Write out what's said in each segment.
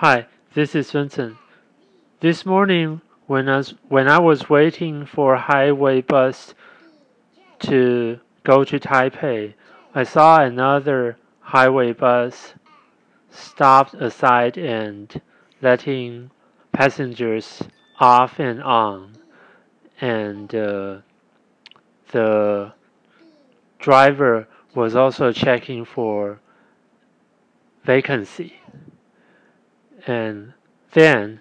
Hi, this is Vincent. This morning, when I was, when I was waiting for a highway bus to go to Taipei, I saw another highway bus stopped aside and letting passengers off and on, and uh, the driver was also checking for vacancy. And then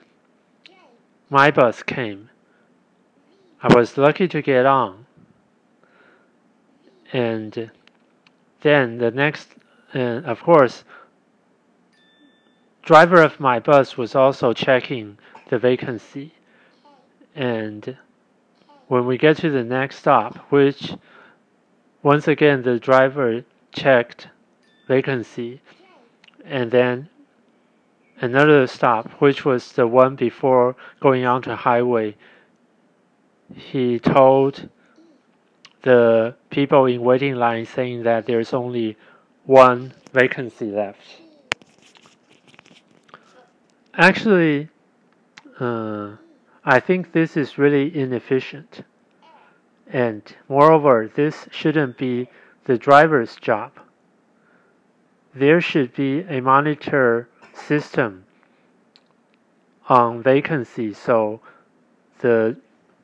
my bus came. I was lucky to get on. And then the next, and of course, driver of my bus was also checking the vacancy. And when we get to the next stop, which once again the driver checked vacancy, and then another stop, which was the one before going on to highway, he told the people in waiting line saying that there's only one vacancy left. Actually, uh, I think this is really inefficient. And moreover, this shouldn't be the driver's job. There should be a monitor system on vacancy so the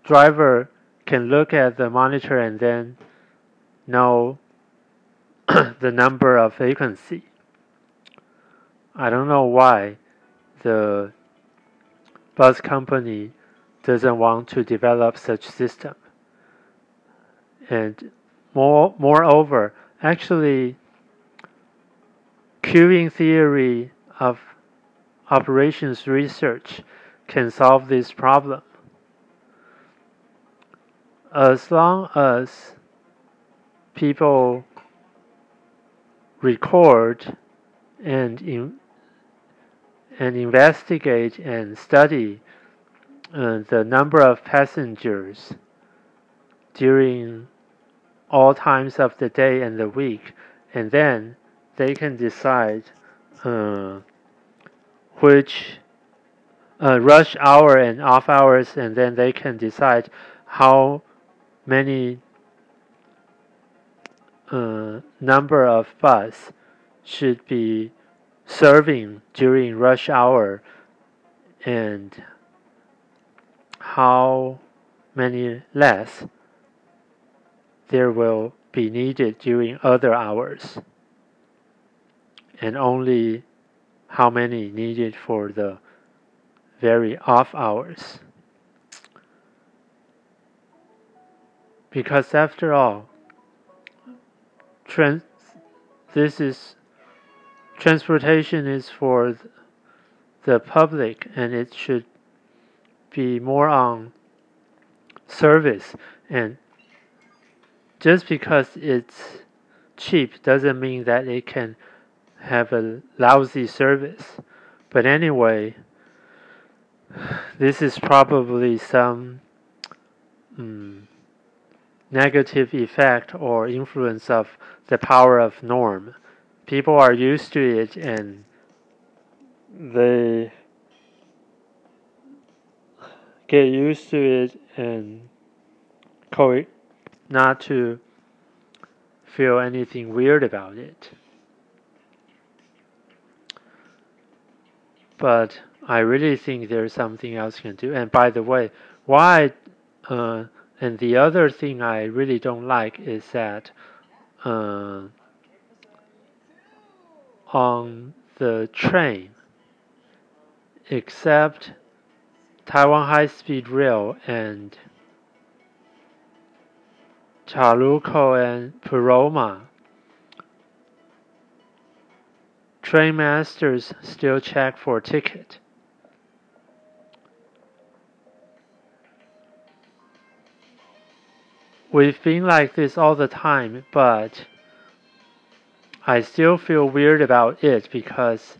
driver can look at the monitor and then know the number of vacancy. I don't know why the bus company doesn't want to develop such system. And more moreover, actually queuing theory of operations research can solve this problem. As long as people record and in, and investigate and study uh, the number of passengers during all times of the day and the week, and then they can decide uh, which uh, rush hour and off hours, and then they can decide how many uh, number of bus should be serving during rush hour and how many less there will be needed during other hours. And only how many needed for the very off hours. Because after all, trans this is transportation is for the public and it should be more on service and just because it's cheap doesn't mean that it can have a lousy service. But anyway, this is probably some um, negative effect or influence of the power of norm. People are used to it and they get used to it and co- not to feel anything weird about it. But I really think there's something else you can do. And by the way, why? Uh, and the other thing I really don't like is that uh, on the train, except Taiwan High Speed Rail and Taroko and Puyuma, Train masters still check for ticket. We've been like this all the time, but I still feel weird about it because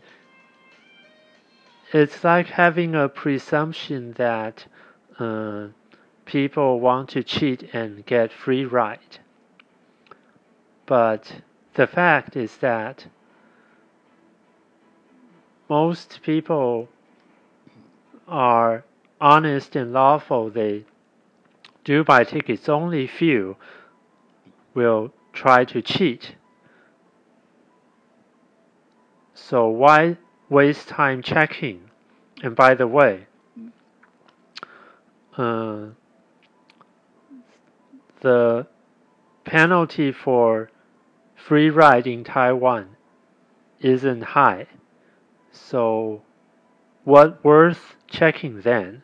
it's like having a presumption that uh, people want to cheat and get free ride. But the fact is that most people are honest and lawful, they do buy tickets. Only few will try to cheat. So why waste time checking? And by the way, uh, the penalty for free ride in Taiwan isn't high. So what worth checking then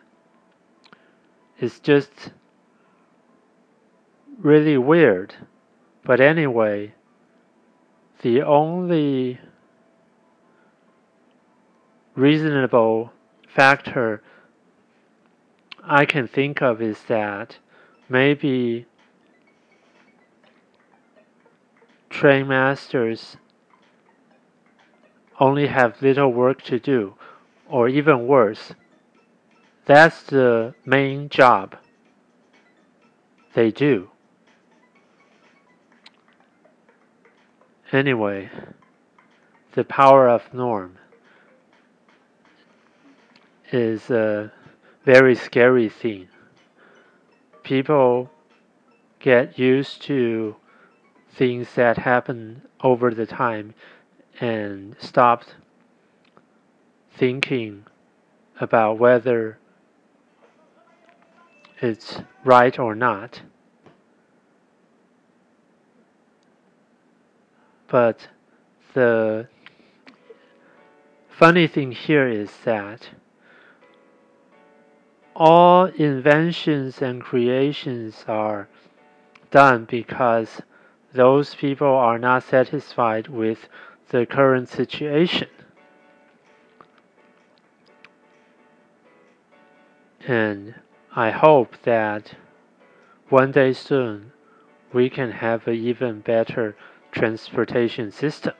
is just really weird. But anyway, the only reasonable factor I can think of is that maybe train masters only have little work to do, or even worse, that's the main job they do. Anyway, the power of norm is a very scary thing. People get used to things that happen over the time and stopped thinking about whether it's right or not. But the funny thing here is that all inventions and creations are done because those people are not satisfied with the current situation. And I hope that one day soon we can have an even better transportation system.